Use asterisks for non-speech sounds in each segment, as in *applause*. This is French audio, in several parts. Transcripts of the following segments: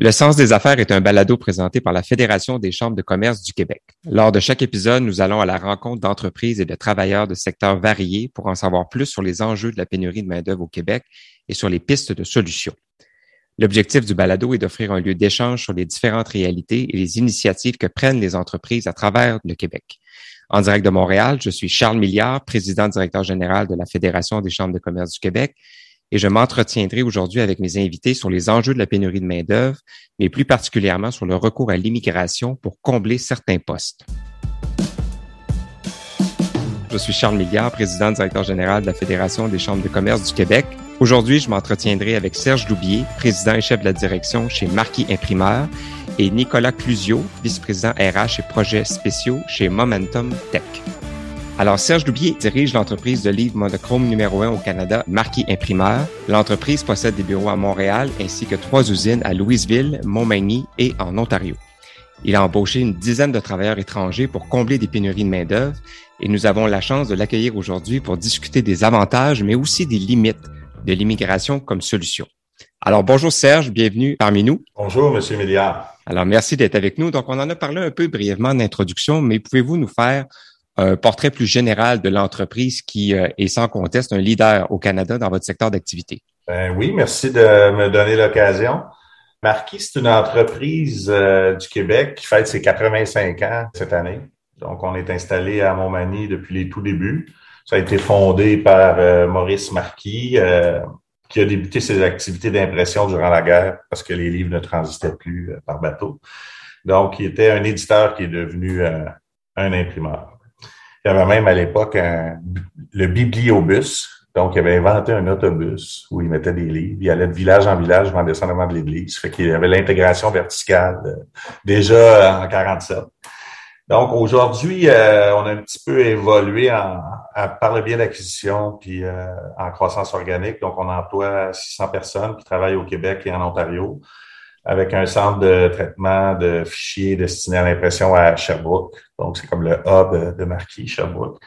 Le Sens des affaires est un balado présenté par la Fédération des chambres de commerce du Québec. Lors de chaque épisode, nous allons à la rencontre d'entreprises et de travailleurs de secteurs variés pour en savoir plus sur les enjeux de la pénurie de main-d'œuvre au Québec et sur les pistes de solutions. L'objectif du balado est d'offrir un lieu d'échange sur les différentes réalités et les initiatives que prennent les entreprises à travers le Québec. En direct de Montréal, je suis Charles Milliard, président directeur général de la Fédération des chambres de commerce du Québec et je m'entretiendrai aujourd'hui avec mes invités sur les enjeux de la pénurie de main-d'œuvre, mais plus particulièrement sur le recours à l'immigration pour combler certains postes. Je suis Charles Milliard, président directeur général de la Fédération des chambres de commerce du Québec. Aujourd'hui, je m'entretiendrai avec Serge Loubier, président et chef de la direction chez Marquis Imprimeur, et Nicolas Clusio, vice-président RH et projets spéciaux chez Momentum Tech. Alors, Serge Loubier dirige l'entreprise de livres monochrome numéro un au Canada, Marquis Imprimeur. L'entreprise possède des bureaux à Montréal ainsi que trois usines à Louisville, Montmagny et en Ontario. Il a embauché une dizaine de travailleurs étrangers pour combler des pénuries de main-d'œuvre et nous avons la chance de l'accueillir aujourd'hui pour discuter des avantages, mais aussi des limites de l'immigration comme solution. Alors, bonjour Serge, bienvenue parmi nous. Bonjour, Monsieur Milliard. Alors, merci d'être avec nous. Donc, on en a parlé un peu brièvement en introduction, mais pouvez-vous nous faire un portrait plus général de l'entreprise qui euh, est sans conteste un leader au Canada dans votre secteur d'activité. Ben oui, merci de me donner l'occasion. Marquis, c'est une entreprise euh, du Québec qui fête ses 85 ans cette année. Donc, on est installé à Montmagny depuis les tout débuts. Ça a été fondé par euh, Maurice Marquis, qui a débuté ses activités d'impression durant la guerre parce que les livres ne transitaient plus par bateau. Donc, il était un éditeur qui est devenu un imprimeur. Il y avait même à l'époque le bibliobus. Donc, il avait inventé un autobus où il mettait des livres. Il allait de village en village en descendant de l'église. Fait qu'il y avait l'intégration verticale euh, déjà en 47. Donc, aujourd'hui, euh, on a un petit peu évolué en, par le biais d'acquisition puis euh, en croissance organique. Donc, on emploie 600 personnes qui travaillent au Québec et en Ontario avec un centre de traitement de fichiers destiné à l'impression à Sherbrooke. Donc, c'est comme le hub de Marquis, Sherbrooke.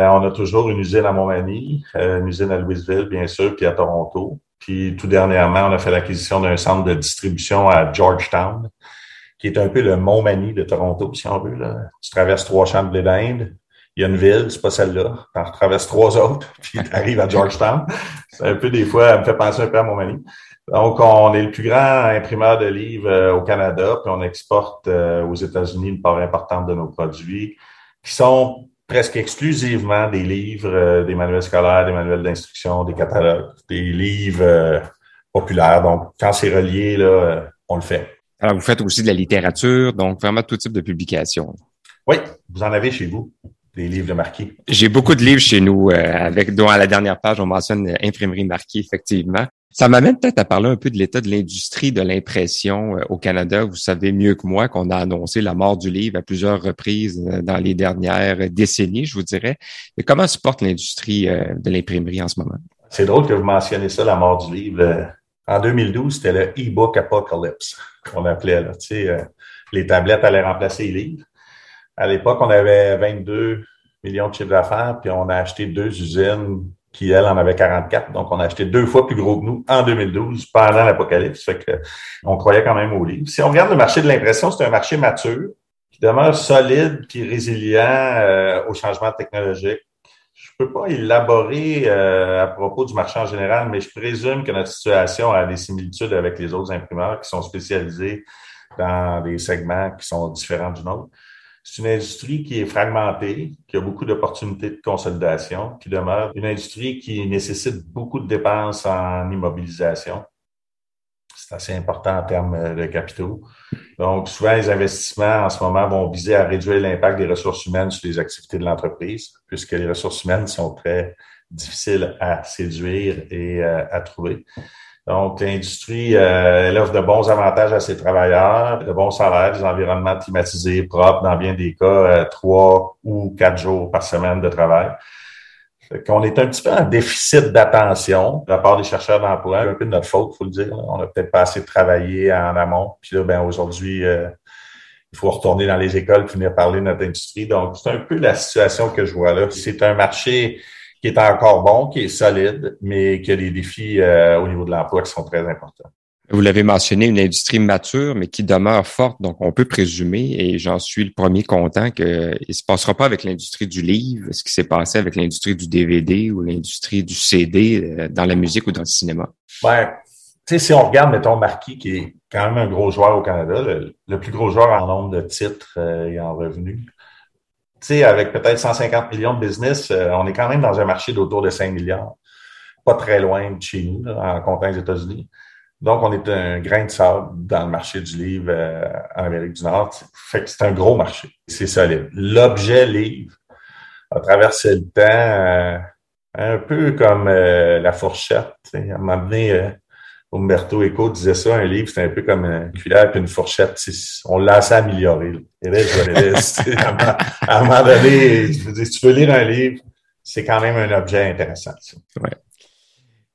Euh, on a toujours une usine à Montmagny, euh, une usine à Louisville, bien sûr, puis à Toronto. Puis tout dernièrement, on a fait l'acquisition d'un centre de distribution à Georgetown, qui est un peu le Montmagny de Toronto, si on veut. Là. Tu traverses trois champs de d'Inde, il y a une ville, c'est pas celle-là. Tu traverses trois autres, *laughs* puis tu arrives à Georgetown. C'est un peu des fois, ça me fait penser un peu à Montmagny. Donc, on est le plus grand imprimeur de livres euh, au Canada, puis on exporte euh, aux États-Unis une part importante de nos produits, qui sont presque exclusivement des livres, euh, des manuels scolaires, des manuels d'instruction, des catalogues, des livres populaires. Donc, quand c'est relié, là, on le fait. Alors, vous faites aussi de la littérature, donc vraiment tout type de publication. Oui, vous en avez chez vous des livres de marquis. J'ai beaucoup de livres chez nous, avec dont à la dernière page, on mentionne imprimerie marquis, effectivement. Ça m'amène peut-être à parler un peu de l'état de l'industrie de l'impression euh, au Canada. Vous savez mieux que moi qu'on a annoncé la mort du livre à plusieurs reprises euh, dans les dernières décennies, je vous dirais. Comment se porte l'industrie euh, de l'imprimerie en ce moment? C'est drôle que vous mentionnez ça, la mort du livre. En 2012, c'était le e-book apocalypse qu'on appelait. Là. Tu sais, les tablettes allaient remplacer les livres. À l'époque, on avait 22 millions de chiffres d'affaires, puis on a acheté deux usines qui, elle, en avait 44. Donc, on a acheté deux fois plus gros que nous en 2012, pendant l'apocalypse. Fait que, on croyait quand même au livre. Si on regarde le marché de l'impression, c'est un marché mature qui demeure solide puis résilient euh, au changement technologique. Je peux pas élaborer euh, à propos du marché en général, mais je présume que notre situation a des similitudes avec les autres imprimeurs qui sont spécialisés dans des segments qui sont différents du nôtre. C'est une industrie qui est fragmentée, qui a beaucoup d'opportunités de consolidation, qui demeure une industrie qui nécessite beaucoup de dépenses en immobilisation. C'est assez important en termes de capitaux. Donc, souvent, les investissements en ce moment vont viser à réduire l'impact des ressources humaines sur les activités de l'entreprise, puisque les ressources humaines sont très difficiles à séduire et euh, à trouver. Donc, l'industrie, euh, elle offre de bons avantages à ses travailleurs, de bons salaires, des environnements climatisés, propres, dans bien des cas, euh, trois ou quatre jours par semaine de travail. On est un petit peu en déficit d'attention de la part des chercheurs d'emploi, un peu de notre faute, faut le dire. On a peut-être pas assez travaillé en amont. Puis là, ben aujourd'hui, euh, il faut retourner dans les écoles, venir parler de notre industrie. Donc, c'est un peu la situation que je vois là. C'est un marché qui est encore bon, qui est solide, mais qui a des défis euh, au niveau de l'emploi qui sont très importants. Vous l'avez mentionné, une industrie mature, mais qui demeure forte. Donc, on peut présumer, et j'en suis le premier content, qu'il ne se passera pas avec l'industrie du livre, ce qui s'est passé avec l'industrie du DVD ou l'industrie du CD euh, dans la musique ou dans le cinéma. Ouais. Tu sais, si on regarde, mettons, Marquis, qui est quand même un gros joueur au Canada, le, plus gros joueur en nombre de titres euh, et en revenus. Avec peut-être 150 millions de business, euh, on est quand même dans un marché d'autour de 5 milliards. Pas très loin de chez nous, en comptant les États-Unis. Donc, on est un grain de sable dans le marché du livre euh, en Amérique du Nord. Fait que c'est un gros marché. C'est solide. L'objet livre a traversé le temps euh, un peu comme la fourchette. À un moment donné, Umberto Eco disait ça, un livre, c'est un peu comme une cuillère et une fourchette. On l'a assez amélioré. à, un moment donné, si tu veux lire un livre, c'est quand même un objet intéressant. Ouais.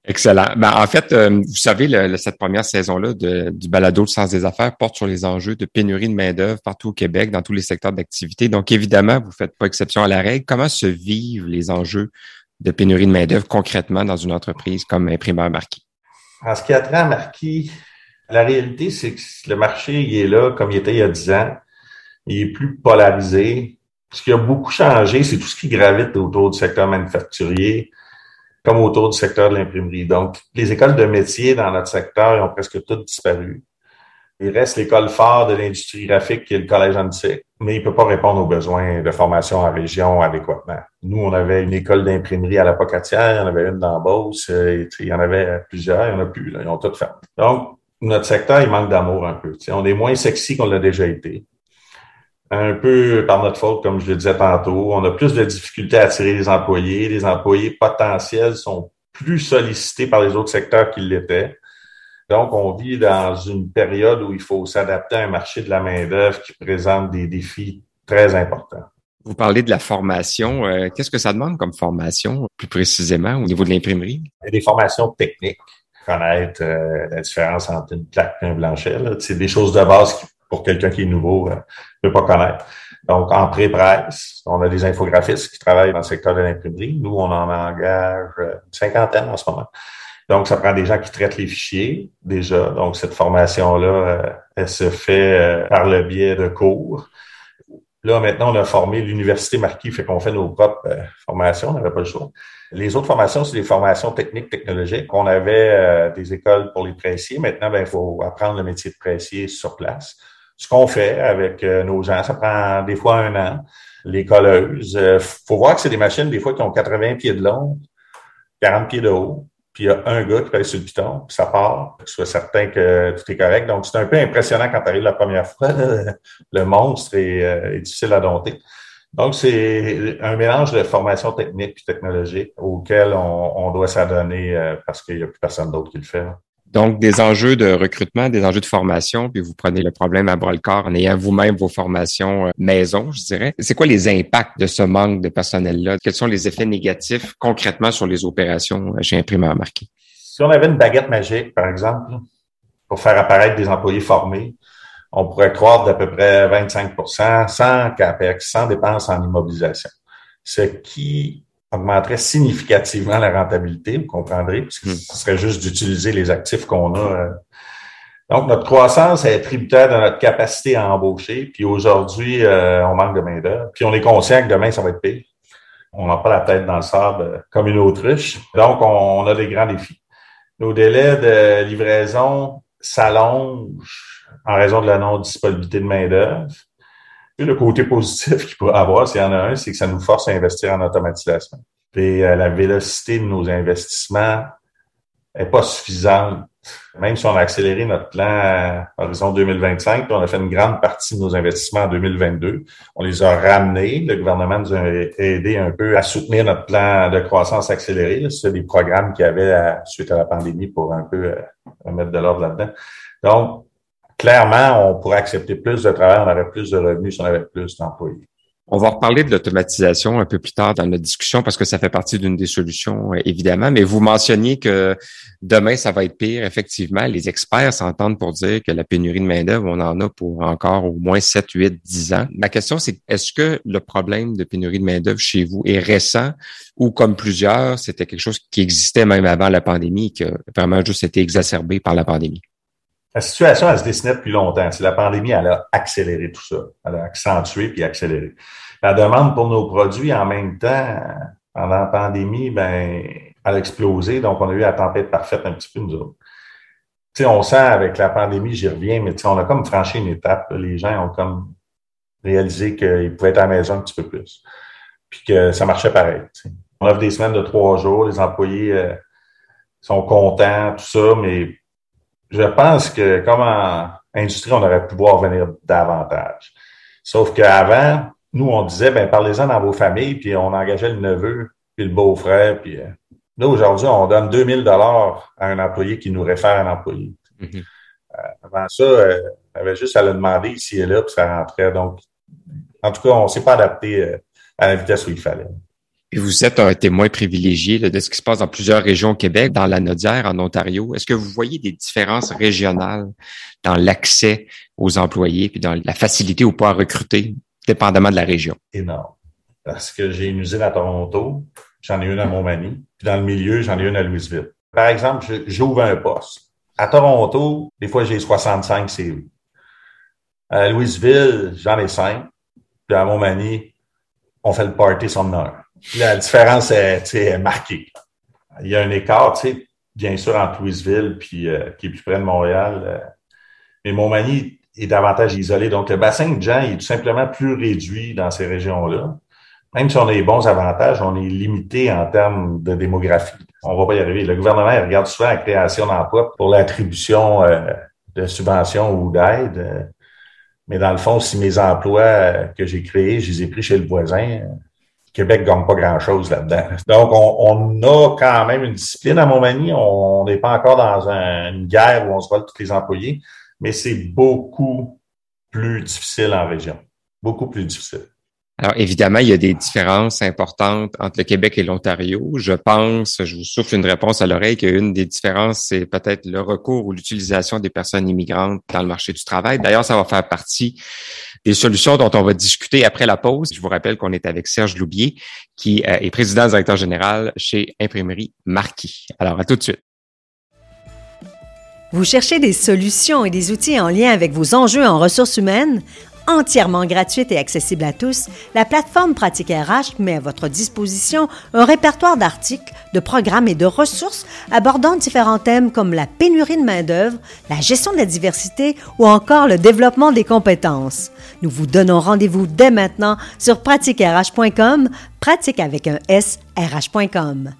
Excellent. Ben, en fait, euh, vous savez, le, cette première saison-là du balado de Sens des affaires porte sur les enjeux de pénurie de main-d'œuvre partout au Québec, dans tous les secteurs d'activité. Donc, évidemment, vous ne faites pas exception à la règle. Comment se vivent les enjeux de pénurie de main-d'œuvre concrètement dans une entreprise comme Imprimeur Marquis? En ce qui a trait à Marquis, la réalité, c'est que le marché, il est là comme il était il y a 10 ans. Il est plus polarisé. Ce qui a beaucoup changé, c'est tout ce qui gravite autour du secteur manufacturier comme autour du secteur de l'imprimerie. Donc, les écoles de métier dans notre secteur ont presque toutes disparu. Il reste l'école phare de l'industrie graphique qui est le collège antique, mais il ne peut pas répondre aux besoins de formation en région adéquatement. Nous, on avait une école d'imprimerie à la Pocatière, il y en avait une dans Beauce, euh, il y en avait plusieurs, il n'y en a plus, là, ils ont toutes fait. Donc, notre secteur, il manque d'amour un peu. On est moins sexy qu'on l'a déjà été un peu par notre faute, comme je le disais tantôt. On a plus de difficultés à attirer les employés. Les employés potentiels sont plus sollicités par les autres secteurs qu'ils l'étaient. Donc, on vit dans une période où il faut s'adapter à un marché de la main-d'œuvre qui présente des défis très importants. Vous parlez de la formation. Euh, qu'est-ce que ça demande comme formation, plus précisément, au niveau de l'imprimerie? Des formations techniques, connaître euh, la différence entre une plaque et un blanchet. C'est des choses de base qui pour quelqu'un qui est nouveau, ne euh, peut pas connaître. Donc, en pré-presse, on a des infographistes qui travaillent dans le secteur de l'imprimerie. Nous, on en engage euh, une cinquantaine en ce moment. Donc, ça prend des gens qui traitent les fichiers déjà. Donc, cette formation-là, euh, elle se fait par le biais de cours. Là, maintenant, on a formé l'Université Marquis, fait qu'on fait nos propres formations, on n'avait pas le choix. Les autres formations, c'est des formations techniques, technologiques. On avait des écoles pour les pressiers. Maintenant, ben, il faut apprendre le métier de pressier sur place ce qu'on fait avec euh, nos gens. Ça prend des fois un an. Les colleuses, euh, faut voir que c'est des machines des fois qui ont 80 pieds de long, 40 pieds de haut. Puis il y a un gars qui pèse sur le piton, puis ça part, que soit certain que tout est correct. Donc, c'est un peu impressionnant quand tu arrives la première fois. *laughs* Le monstre euh, est, difficile à dompter. Donc, c'est un mélange de formation technique et technologique auquel on, on doit s'adonner parce qu'il n'y a plus personne d'autre qui le fait. Donc, des enjeux de recrutement, des enjeux de formation, puis vous prenez le problème à bras le corps en ayant vous-même vos formations euh, maison, je dirais. C'est quoi les impacts de ce manque de personnel-là? Quels sont les effets négatifs concrètement sur les opérations chez Imprimeur Marquis? Si on avait une baguette magique, par exemple, pour faire apparaître des employés formés, on pourrait croire d'à peu près 25% sans CAPEX, sans dépenses en immobilisation. Ce qui augmenterait significativement la rentabilité, vous comprendrez, puisque hmm. ce serait juste d'utiliser les actifs qu'on a. Euh. Donc, notre croissance est tributaire de notre capacité à embaucher. Puis aujourd'hui, euh, on manque de main-d'œuvre. Puis on est conscient que demain, ça va être pire. On n'a pas la tête dans le sable euh, comme une autruche. Donc, on, a des grands défis. Nos délais de livraison s'allongent en raison de la non-disponibilité de main-d'œuvre. Le côté positif qu'il pourrait avoir, s'il y en a un, c'est que ça nous force à investir en automatisation. Et euh, la vélocité de nos investissements est pas suffisante. Même si on a accéléré notre plan à horizon 2025, puis on a fait une grande partie de nos investissements en 2022, on les a ramenés. Le gouvernement nous a aidé un peu à soutenir notre plan de croissance accélérée. C'est des programmes qu'il y avait suite à la pandémie pour un peu euh, mettre de l'ordre là-dedans. Donc, clairement, on pourrait accepter plus de travail, on aurait plus de revenus si on avait plus d'employés. On va reparler de l'automatisation un peu plus tard dans notre discussion parce que ça fait partie d'une des solutions, euh, évidemment. Mais vous mentionniez que demain, ça va être pire. Effectivement, les experts s'entendent pour dire que la pénurie de main-d'œuvre, on en a pour encore au moins 7, 8, 10 ans. Ma question, c'est est-ce que le problème de pénurie de main-d'œuvre chez vous est récent ou comme plusieurs, c'était quelque chose qui existait même avant la pandémie et qui a vraiment juste été exacerbé par la pandémie? La situation, elle se dessinait depuis longtemps. La pandémie, elle a accéléré tout ça. Elle a accentué puis accéléré. La demande pour nos produits en même temps, pendant la pandémie, ben, elle a explosé. Donc, on a eu la tempête parfaite un petit peu, nous autres. sais, on sent avec la pandémie, j'y reviens, mais on a comme franchi une étape. Les gens ont comme réalisé qu'ils pouvaient être à la maison un petit peu plus. Puis que ça marchait pareil. On offre des semaines de trois jours, les employés euh, sont contents, tout ça, mais je pense que comme en industrie, on aurait pu voir venir davantage. Sauf qu'avant, nous, on disait, ben parlez-en dans vos familles, puis on engageait le neveu, puis le beau-frère, puis euh, là, aujourd'hui, on donne 2000 dollars à un employé qui nous réfère un employé. Mm-hmm. Euh, avant ça, euh, on avait juste à le demander ici et là, puis ça rentrait. Donc, en tout cas, on ne s'est pas adapté à la vitesse où il fallait. Vous êtes un témoin privilégié de ce qui se passe dans plusieurs régions au Québec, dans la Nodière, en Ontario. Est-ce que vous voyez des différences régionales dans l'accès aux employés puis dans la facilité ou pas à recruter, dépendamment de la région? Énorme. Parce que j'ai une usine à Toronto, j'en ai une à Montmagny, puis dans le milieu, j'en ai une à Louisville. Par exemple, j'ouvre un poste. À Toronto, des fois, j'ai 65 CV. À Louisville, j'en ai 5. Puis à Montmagny, on fait le party son. La différence est, marquée. Il y a un écart, bien sûr, entre Louisville puis euh, qui est plus près de Montréal. Euh, mais Montmagny est davantage isolé. Donc, le bassin de gens est tout simplement plus réduit dans ces régions-là. Même si on a les bons avantages, on est limité en termes de démographie. On va pas y arriver. Le gouvernement regarde souvent la création d'emplois pour l'attribution euh, de subventions ou d'aides. Mais dans le fond, si mes emplois que j'ai créés, je les ai pris chez le voisin, Québec gagne pas grand-chose là-dedans. Donc, on, a quand même une discipline à Montmagny. On n'est pas encore dans une guerre où on se vole tous les employés, mais c'est beaucoup plus difficile en région. Beaucoup plus difficile. Alors, évidemment, il y a des différences importantes entre le Québec et l'Ontario. Je pense, je vous souffle une réponse à l'oreille, qu'une des différences, c'est peut-être le recours ou l'utilisation des personnes immigrantes dans le marché du travail. D'ailleurs, ça va faire partie des solutions dont on va discuter après la pause. Je vous rappelle qu'on est avec Serge Loubier, qui euh, est président directeur général chez Imprimerie Marquis. Alors, à tout de suite. Vous cherchez des solutions et des outils en lien avec vos enjeux en ressources humaines? Entièrement gratuite et accessible à tous, la plateforme Pratique RH met à votre disposition un répertoire d'articles, de programmes et de ressources abordant différents thèmes comme la pénurie de main-d'œuvre, la gestion de la diversité ou encore le développement des compétences. Nous vous donnons rendez-vous dès maintenant sur pratiquerh.com, pratique avec un S, rh.com.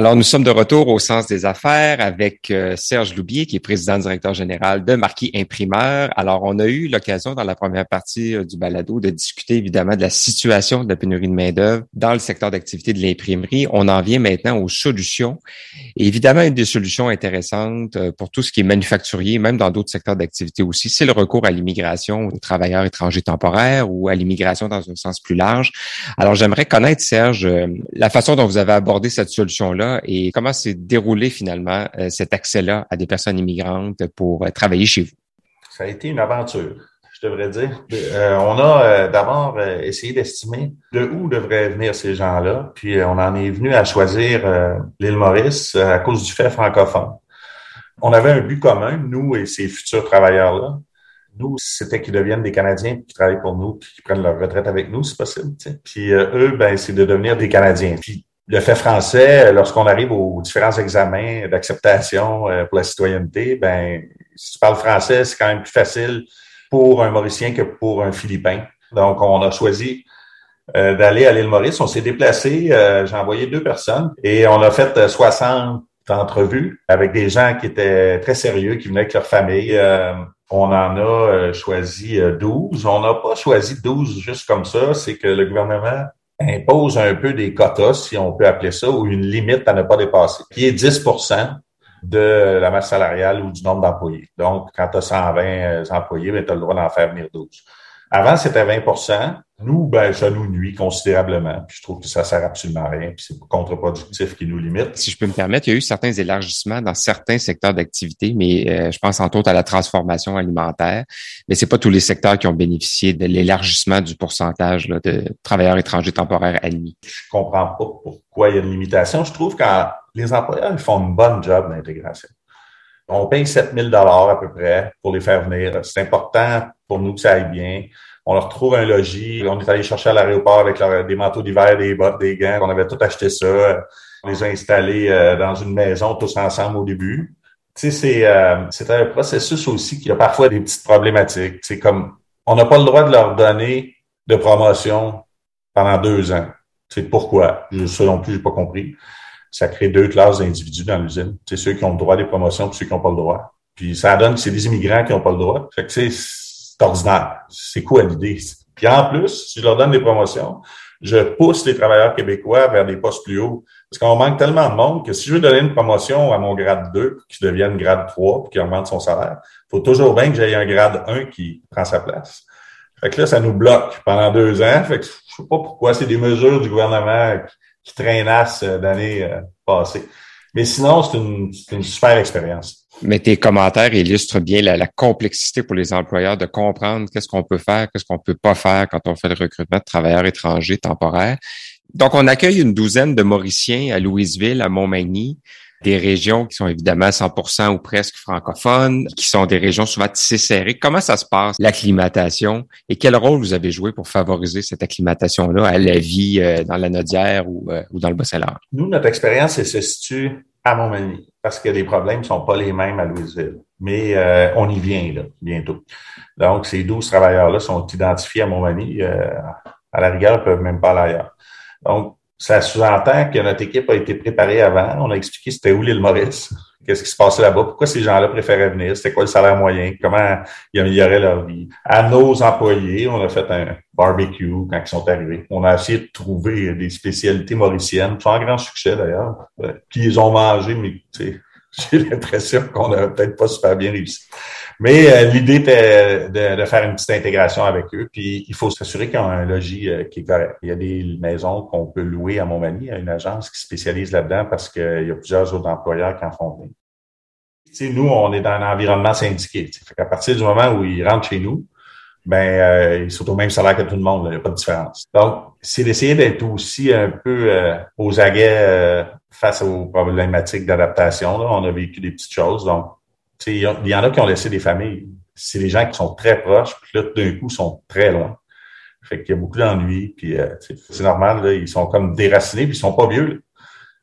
Alors, nous sommes de retour au sens des affaires avec euh, Serge Loubier, qui est président directeur général de Marquis Imprimeur. Alors, on a eu l'occasion dans la première partie euh, du balado de discuter évidemment de la situation de la pénurie de main-d'œuvre dans le secteur d'activité de l'imprimerie. On en vient maintenant aux solutions. Et évidemment, une des solutions intéressantes euh, pour tout ce qui est manufacturier, même dans d'autres secteurs d'activité aussi, c'est le recours à l'immigration aux travailleurs étrangers temporaires ou à l'immigration dans un sens plus large. Alors, j'aimerais connaître, Serge, la façon dont vous avez abordé cette solution-là et comment s'est déroulé finalement euh, cet accès-là à des personnes immigrantes pour euh, travailler chez vous? Ça a été une aventure, je devrais dire. Euh, on a d'abord essayé d'estimer de où devraient venir ces gens-là, puis on en est venu à choisir l'île Maurice à cause du fait francophone. On avait un but commun, nous et ces futurs travailleurs-là. Nous, c'était qu'ils deviennent des Canadiens qui travaillent pour nous, puis qui prennent leur retraite avec nous, c'est possible. Puis eux, ben, c'est de devenir des Canadiens. Puis le fait français, lorsqu'on arrive aux différents examens d'acceptation euh, pour la citoyenneté, ben, si tu parles français, c'est quand même plus facile pour un Mauricien que pour un Philippin. Donc, on a choisi euh, d'aller à l'île Maurice. On s'est déplacé, euh, j'ai envoyé deux personnes et on a fait 60 entrevues avec des gens qui étaient très sérieux, qui venaient avec leur famille. on en a choisi 12. On n'a pas choisi 12 juste comme ça. C'est que le gouvernement impose un peu des quotas, si on peut appeler ça, ou une limite à ne pas dépasser, qui est 10% de la masse salariale ou du nombre d'employés. Donc, quand tu as 120 employés, ben, tu as le droit d'en faire venir 12. Avant, c'était 20 Nous, ben, ça nous nuit considérablement. Puis je trouve que ça sert absolument à rien. Puis c'est contre-productif qui nous limite. Si je peux me permettre, il y a eu certains élargissements dans certains secteurs d'activité, mais euh, je pense entre autres à la transformation alimentaire. Mais c'est pas tous les secteurs qui ont bénéficié de l'élargissement du pourcentage de travailleurs étrangers temporaires admis. Je comprends pas pourquoi il y a une limitation. Je trouve qu'en les employeurs ils font une bonne job d'intégration. On paye 7000 dollars à peu près pour les faire venir. C'est important pour nous que ça aille bien. On leur trouve un logis. On est allé chercher à l'aéroport avec des manteaux d'hiver, des bottes, des gants. On avait tout acheté ça. On les a installés euh, dans une maison tous ensemble au début. Tu sais, euh, c'est un processus aussi qui a parfois des petites problématiques. C'est comme on n'a pas le droit de leur donner de promotion pendant deux ans. C'est pourquoi? Ça non plus, j'ai pas compris. Ça crée deux classes d'individus dans l'usine. C'est ceux qui ont le droit des promotions et ceux qui n'ont pas le droit. Puis ça donne que c'est des immigrants qui n'ont pas le droit. Fait que c'est ordinaire. C'est quoi l'idée? Puis en plus, si je leur donne des promotions, je pousse les travailleurs québécois vers des postes plus hauts. Parce qu'on manque tellement de monde que si je veux donner une promotion à mon grade 2 pour qu'il devienne grade 3 pour qu'il augmente son salaire, il faut toujours bien que j'aie un grade 1 qui prend sa place. Fait que là, ça nous bloque pendant deux ans. Fait que je sais pas pourquoi c'est des mesures du gouvernement qui, traînassent d'années euh, passées. Mais sinon, c'est une, super expérience. Mais tes commentaires illustrent bien la, complexité pour les employeurs de comprendre qu'est-ce qu'on peut faire, qu'est-ce qu'on peut pas faire quand on fait le recrutement de travailleurs étrangers temporaires. Donc, on accueille une douzaine de Mauriciens à Louisville, à Montmagny, des régions qui sont évidemment 100% ou presque francophones, qui sont des régions souvent tissées serrées. Comment ça se passe, l'acclimatation, et quel rôle vous avez joué pour favoriser cette acclimatation-là à la vie euh, dans la Nodière ou, euh, ou dans le Bas-Saint-Laurent? Nous, notre expérience, se situe à Montmagny, parce que les problèmes sont pas les mêmes à Louisville. Mais euh, on y vient là, bientôt. Donc, ces 12 travailleurs-là sont identifiés à Montmagny. Euh, à la rigueur, ils peuvent même pas aller ailleurs. Donc, ça sous-entend que notre équipe a été préparée avant. On a expliqué c'était où l'île Maurice, *laughs* qu'est-ce qui se passait là-bas, pourquoi ces gens-là préféraient venir, c'était quoi le salaire moyen, comment ils amélioraient leur vie. À nos employés, on a fait un barbecue quand ils sont arrivés. On a essayé de trouver des spécialités mauriciennes, sans grand succès d'ailleurs. Puis ils ont mangé, mais *laughs* j'ai l'impression qu'on n'a peut-être pas super bien réussi. Mais euh, l'idée était de, faire une petite intégration avec eux. Puis il faut s'assurer qu'il y a un logis euh, qui est correct. Il y a des maisons qu'on peut louer à Montmagny, à une agence qui spécialise là-dedans parce qu'il y a plusieurs autres employeurs qui en font venir. sais, nous, on est dans un environnement syndiqué. Qu'à partir du moment où ils rentrent chez nous, ben euh, ils sont au même salaire que tout le monde, il n'y a pas de différence. Donc, c'est d'essayer d'être aussi un peu aux aguets face aux problématiques d'adaptation. On a vécu des petites choses, donc il y, en a qui ont laissé des familles. C'est des gens qui sont très proches, puis là, d'un coup, sont très loin. Fait qu'il y a beaucoup d'ennuis, puis euh, c'est normal, là, ils sont comme déracinés, puis ils sont pas vieux.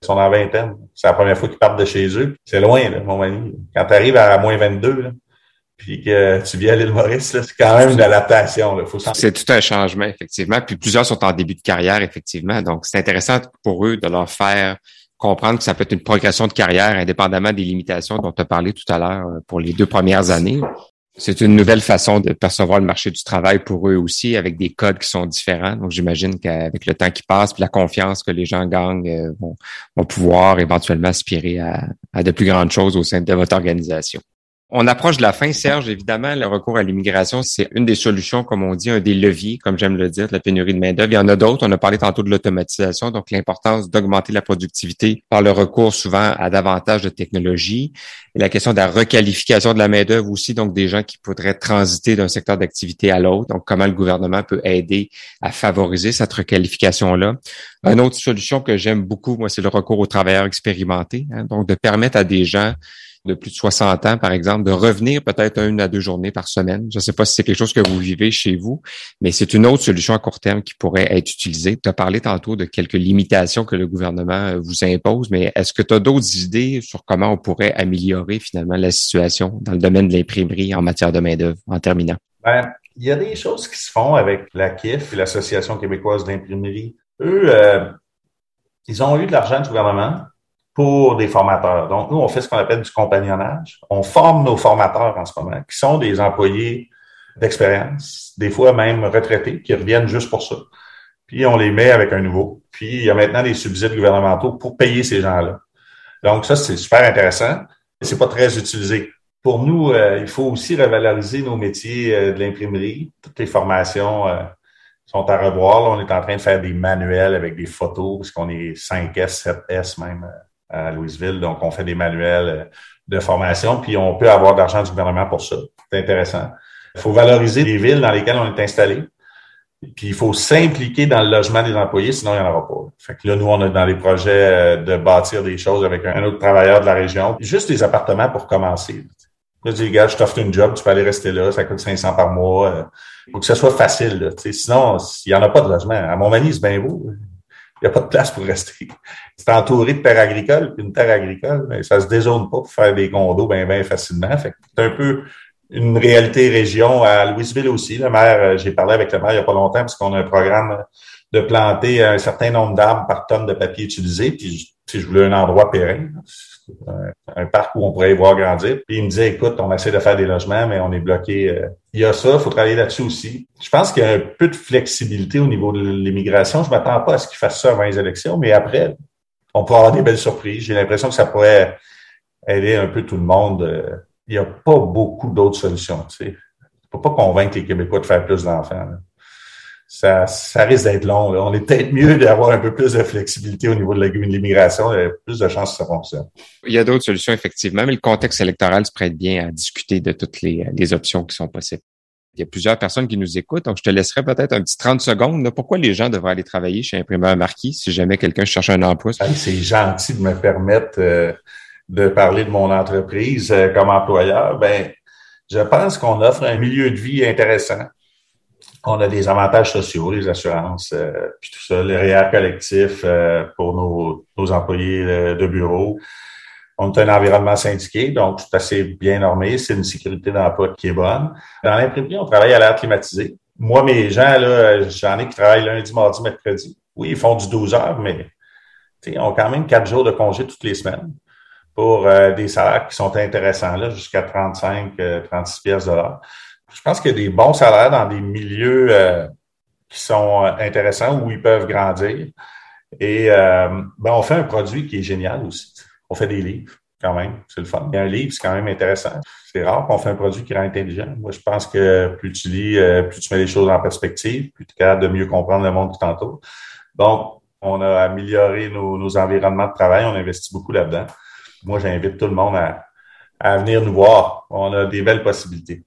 Ils sont en vingtaine. C'est la première fois qu'ils partent de chez eux. C'est loin, là, mon ami. Quand tu arrives à moins 22, là, puis que tu viens à l'île Maurice, c'est quand même une adaptation. C'est tout un changement, effectivement. Puis plusieurs sont en début de carrière, effectivement. Donc, c'est intéressant pour eux de leur faire comprendre que ça peut être une progression de carrière indépendamment des limitations dont tu as parlé tout à l'heure euh, pour les deux premières années. C'est une nouvelle façon de percevoir le marché du travail pour eux aussi, avec des codes qui sont différents. Donc, j'imagine qu'avec le temps qui passe, puis la confiance que les gens gagnent, euh, vont, pouvoir éventuellement aspirer à de plus grandes choses au sein de votre organisation. On approche de la fin, Serge. Évidemment, le recours à l'immigration, c'est une des solutions, comme on dit, un des leviers, comme j'aime le dire, de la pénurie de main-d'œuvre. Il y en a d'autres. On a parlé tantôt de l'automatisation, donc l'importance d'augmenter la productivité par le recours souvent à davantage de technologies. La question de la requalification de la main-d'œuvre aussi, donc des gens qui pourraient transiter d'un secteur d'activité à l'autre. Donc, comment le gouvernement peut aider à favoriser cette requalification-là? Une autre solution que j'aime beaucoup, moi, c'est le recours aux travailleurs expérimentés. Hein. donc, de permettre à des gens de plus de 60 ans, par exemple, de revenir peut-être une à deux journées par semaine. Je ne sais pas si c'est quelque chose que vous vivez chez vous, mais c'est une autre solution à court terme qui pourrait être utilisée. Tu as parlé tantôt de quelques limitations que le gouvernement euh, vous impose, mais est-ce que tu as d'autres idées sur comment on pourrait améliorer finalement la situation dans le domaine de l'imprimerie en matière de main-d'œuvre en terminant? Ben, il y a des choses qui se font avec la KIF et l'Association québécoise d'imprimerie. Eux, euh, ils ont eu de l'argent du gouvernement pour des formateurs. Donc, nous, on fait ce qu'on appelle du compagnonnage. On forme nos formateurs en ce moment, qui sont des employés d'expérience, des fois même retraités, qui reviennent juste pour ça. Puis, on les met avec un nouveau. Puis, il y a maintenant des subsides gouvernementaux pour payer ces gens-là. Donc, ça, c'est super intéressant. C'est pas très utilisé. Pour nous, euh, il faut aussi revaloriser nos métiers euh, de l'imprimerie. Toutes les formations euh, sont à revoir. Là, on est en train de faire des manuels avec des photos, parce qu'on est 5S, 7S même à Louisville. Donc, on fait des manuels euh, de formation, puis on peut avoir d'argent du gouvernement pour ça. C'est intéressant. Il faut valoriser les villes dans lesquelles on est installé. Puis il faut s'impliquer dans le logement des employés, sinon il n'y en aura pas. Fait que là, nous, on est dans les projets euh, de bâtir des choses avec un autre travailleur de la région. Juste des appartements pour commencer. Là, je dis, gars, je t'offre une job, tu peux aller rester là, ça coûte 500 par mois. Il euh, faut que ça soit facile. Là, sinon, il n'y en a pas de logement. À Montmagny, c'est bien beau. Il n'y a pas de place pour rester. C'est entouré de terres agricoles, une terre agricole, mais ça se dézone pas pour faire des condos bien, bien facilement. Fait c'est un peu une réalité région à Louisville aussi. Le maire, euh, j'ai parlé avec le maire il n'y a pas longtemps parce qu'on a un programme de planter un certain nombre d'arbres par tonne de papier utilisé. Puis si je voulais un endroit pérenne, un, parc où on pourrait y voir grandir. Puis il me disait, écoute, on essaie de faire des logements, mais on est bloqué. Euh. Il y a ça, il faut travailler là-dessus aussi. Je pense qu'il y a un peu de flexibilité au niveau de l'immigration. Je m'attends pas à ce qu'ils fassent ça avant les élections, mais après, on pourra avoir des belles surprises. J'ai l'impression que ça pourrait aider un peu tout le monde. Euh, il n'y a pas beaucoup d'autres solutions. Tu sais. ne peux pas convaincre les Québécois de faire plus d'enfants. Ça, ça risque d'être long. On est peut-être mieux d'avoir un peu plus de flexibilité au niveau de l'immigration. Plus de chances que ça fonctionne. Il y a d'autres solutions, effectivement, mais le contexte électoral se prête bien à discuter de toutes les options qui sont possibles. Il y a plusieurs personnes qui nous écoutent, donc je te laisserai peut-être un petit 30 secondes. Pourquoi les gens devraient aller travailler chez Imprimeur Marquis si jamais quelqu'un cherche un emploi? C'est gentil de me permettre euh, de parler de mon entreprise euh, comme employeur, ben, je pense qu'on offre un milieu de vie intéressant. On a des avantages sociaux, les assurances, euh, puis tout ça, les REER collectifs euh, pour nos employés de bureau. On a un environnement syndiqué, donc c'est assez bien normé. C'est une sécurité d'emploi qui est bonne. Dans l'imprimerie, on travaille à l'air climatisé. Moi, mes gens, là, j'en ai qui travaillent lundi, mardi, mercredi. Oui, ils font du 12 heures, mais ils ont quand même quatre jours de congé toutes les semaines pour euh, des salaires qui sont intéressants, là, jusqu'à 35, 36 pièces de l'heure. Je pense qu'il y a des bons salaires dans des milieux euh, qui sont euh, intéressants où ils peuvent grandir. Et ben, on fait un produit qui est génial aussi. On fait des livres, quand même. C'est le fun. A un livre, c'est quand même intéressant. C'est rare qu'on fait un produit qui rend intelligent. Moi, je pense que plus tu lis, plus tu mets les choses en perspective, plus tu es capable de mieux comprendre le monde qui t'entoure. Donc, on a amélioré nos, nos environnements de travail. On investit beaucoup là-dedans moi, j'invite tout le monde à, venir nous voir. On a des belles possibilités.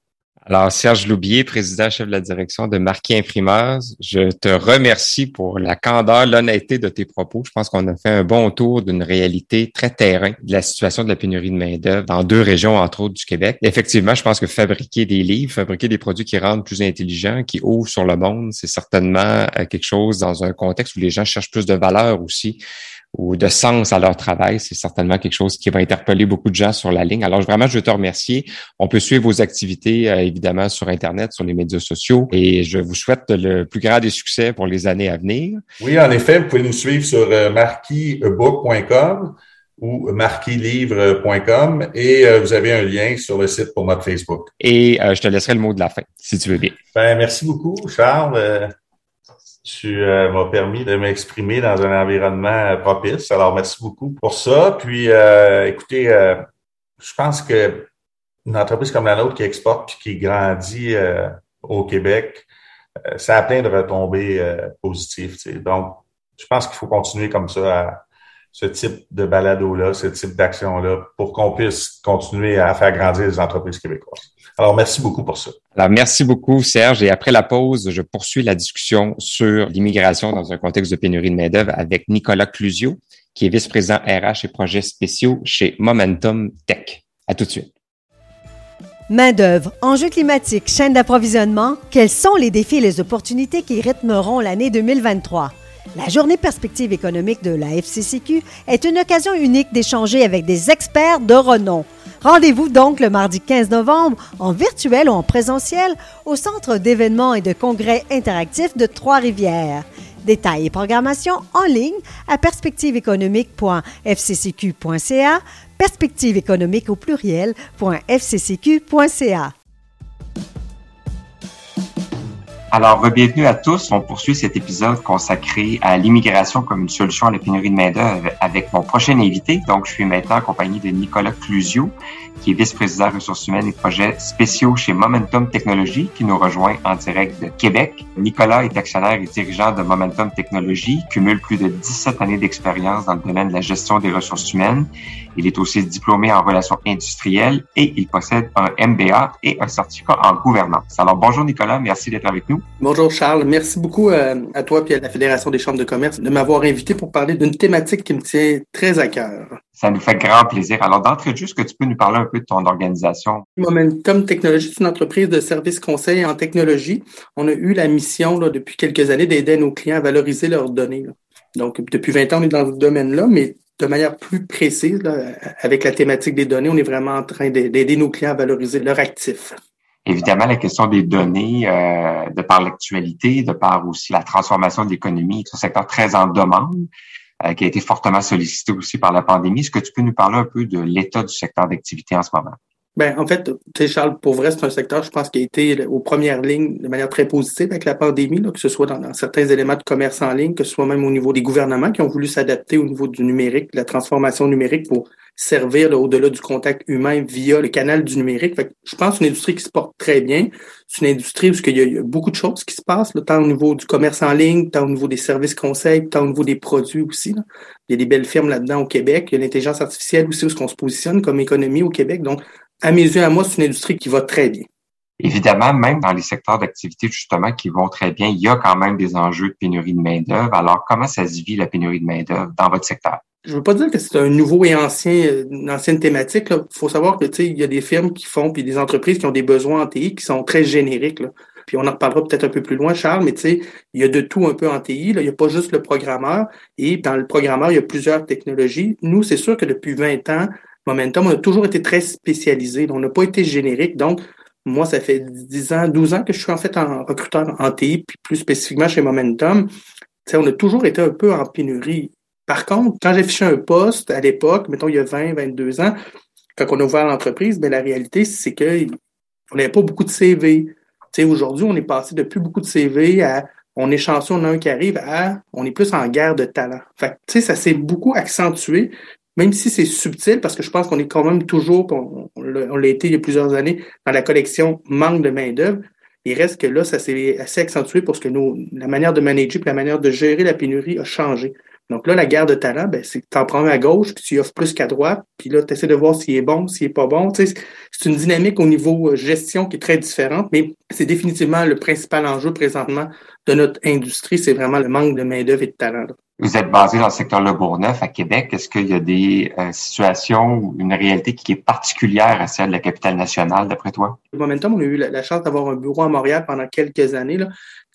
Alors, Serge Loubier, président chef de la direction de Marquis Imprimeurs, je te remercie pour la candeur, l'honnêteté de tes propos. Je pense qu'on a fait un bon tour d'une réalité très terrain de la situation de la pénurie de main-d'œuvre dans deux régions, entre autres, du Québec. Effectivement, je pense que fabriquer des livres, fabriquer des produits qui rendent plus intelligents, qui ouvrent sur le monde, c'est certainement euh, quelque chose dans un contexte où les gens cherchent plus de valeur aussi ou de sens à leur travail, c'est certainement quelque chose qui va interpeller beaucoup de gens sur la ligne. Alors vraiment, je veux te remercier. On peut suivre vos activités euh, évidemment sur Internet, sur les médias sociaux et je vous souhaite le plus grand des succès pour les années à venir. Oui, en effet, vous pouvez nous suivre sur euh, marquisbook.com ou marquilivre.com et euh, vous avez un lien sur le site pour notre Facebook. Et je te laisserai le mot de la fin, si tu veux bien. Ben, merci beaucoup, Charles tu euh, m'as permis de m'exprimer dans un environnement propice. Alors, merci beaucoup pour ça. Puis, euh, écoutez, euh, je pense que une entreprise comme la nôtre qui exporte puis qui grandit au Québec, ça a plein de retombées positives. Donc, je pense qu'il faut continuer comme ça à ce type de balado-là, ce type d'action-là, pour qu'on puisse continuer à faire grandir les entreprises québécoises. Alors, merci beaucoup pour ça. Alors, merci beaucoup, Serge. Et après la pause, je poursuis la discussion sur l'immigration dans un contexte de pénurie de main-d'œuvre avec Nicolas Clusio, qui est vice-président RH et projets spéciaux chez Momentum Tech. À tout de suite. Main-d'œuvre, enjeux climatiques, chaîne d'approvisionnement, quels sont les défis et les opportunités qui rythmeront l'année 2023? La journée perspective économique de la FCCQ est une occasion unique d'échanger avec des experts de renom. Rendez-vous donc le mardi 15 novembre en virtuel ou en présentiel au Centre d'événements et de congrès interactifs de Trois-Rivières. Détails et programmation en ligne à perspectiveéconomique.fccq.ca, perspective économique au pluriel.fccq.ca. Alors, bienvenue à tous. On poursuit cet épisode consacré à l'immigration comme une solution à la pénurie de main-d'œuvre avec mon prochain invité. Donc, je suis maintenant accompagné de Nicolas Clusio, qui est vice-président ressources humaines et projets spéciaux chez Momentum Technologies, qui nous rejoint en direct de Québec. Nicolas est actionnaire et dirigeant de Momentum Technologies, cumule plus de 17 années d'expérience dans le domaine de la gestion des ressources humaines Il est aussi diplômé en relations industrielles et il possède un MBA et un certificat en gouvernance. Alors bonjour Nicolas, merci d'être avec nous. Bonjour Charles, merci beaucoup euh, à toi et à la Fédération des chambres de commerce de m'avoir invité pour parler d'une thématique qui me tient très à cœur. Ça nous fait grand plaisir. Alors d'entrée de jeu, est-ce que tu peux nous parler un peu de ton organisation? Momentum Technologies, c'est une entreprise de services conseils en technologie. On a eu la mission là, depuis quelques années d'aider nos clients à valoriser leurs données. Donc, depuis 20 ans, on est dans ce domaine-là, mais de manière plus précise, avec la thématique des données, on est vraiment en train d'aider nos clients à valoriser leurs actifs. Évidemment, la question des données, euh, de par l'actualité, de par aussi la transformation de l'économie, c'est un secteur très en demande, qui a été fortement sollicité aussi par la pandémie. Est-ce que tu peux nous parler un peu de l'état du secteur d'activité en ce moment? Ben, en fait, tu Charles, pour vrai, c'est un secteur, je pense, qui a été aux premières lignes de manière très positive avec la pandémie, là, que ce soit dans, certains éléments de commerce en ligne, que ce soit même au niveau des gouvernements qui ont voulu s'adapter au niveau du numérique, de la transformation numérique pour servir au-delà du contact humain via le canal du numérique. Fait que je pense que c'est une industrie qui se porte très bien. C'est une industrie où il y, a, beaucoup de choses qui se passent, là, tant au niveau du commerce en ligne, tant au niveau des services conseils, tant au niveau des produits aussi. Là. Il y a des belles firmes là-dedans au Québec. Il y a l'intelligence artificielle aussi où on se positionne comme économie au Québec. Donc, à mes yeux, à moi, c'est une industrie qui va très bien. Évidemment, même dans les secteurs d'activité justement qui vont très bien, il y a quand même des enjeux de pénurie de main-d'œuvre. Alors, comment ça se vit la pénurie de main-d'œuvre dans votre secteur? Je veux pas dire que c'est un nouveau et ancien, une ancienne thématique. Il faut savoir que il y a des firmes qui font, puis des entreprises qui ont des besoins en TI qui sont très génériques. Là. Puis on en reparlera peut-être un peu plus loin, Charles, mais il y a de tout un peu en TI. Là. Il n'y a pas juste le programmeur. Et dans le programmeur, il y a plusieurs technologies. Nous, c'est sûr que depuis 20 ans, Momentum, on a toujours été très spécialisé. On n'a pas été générique. Donc, moi, ça fait 10 ans, 12 ans que je suis en fait en recruteur en TI, puis plus spécifiquement chez Momentum. on a toujours été un peu en pénurie. Par contre, quand j'ai affiché un poste à l'époque, mettons il y a 20, 22 ans, quand on a ouvert l'entreprise, ben, la réalité, c'est qu'on n'avait pas beaucoup de CV. Aujourd'hui, on est passé de plus beaucoup de CV à on est chanceux, on a un qui arrive à on est plus en guerre de talent. Ça s'est beaucoup accentué même si c'est subtil, parce que je pense qu'on est quand même toujours, on, l'a été il y a plusieurs années, dans la collection manque de main-d'œuvre. Il reste que là, ça s'est assez accentué parce que la manière de manager, la manière de gérer la pénurie a changé. Donc là, la guerre de talent, ben, c'est que tu en prends à gauche, puis tu offres plus qu'à droite, puis là, tu essaies de voir s'il est bon, s'il est pas bon. Tu sais, c'est une dynamique au niveau euh, gestion qui est très différente, mais c'est définitivement le principal enjeu présentement de notre industrie, c'est vraiment le manque de main-d'œuvre et de talent. Vous êtes basé dans le secteur Le Bourgneuf à Québec. Est-ce qu'il y a des euh, situations ou une réalité qui est particulière à celle de la capitale nationale, d'après toi? Momentum, on a eu la, chance d'avoir un bureau à Montréal pendant quelques années. Là.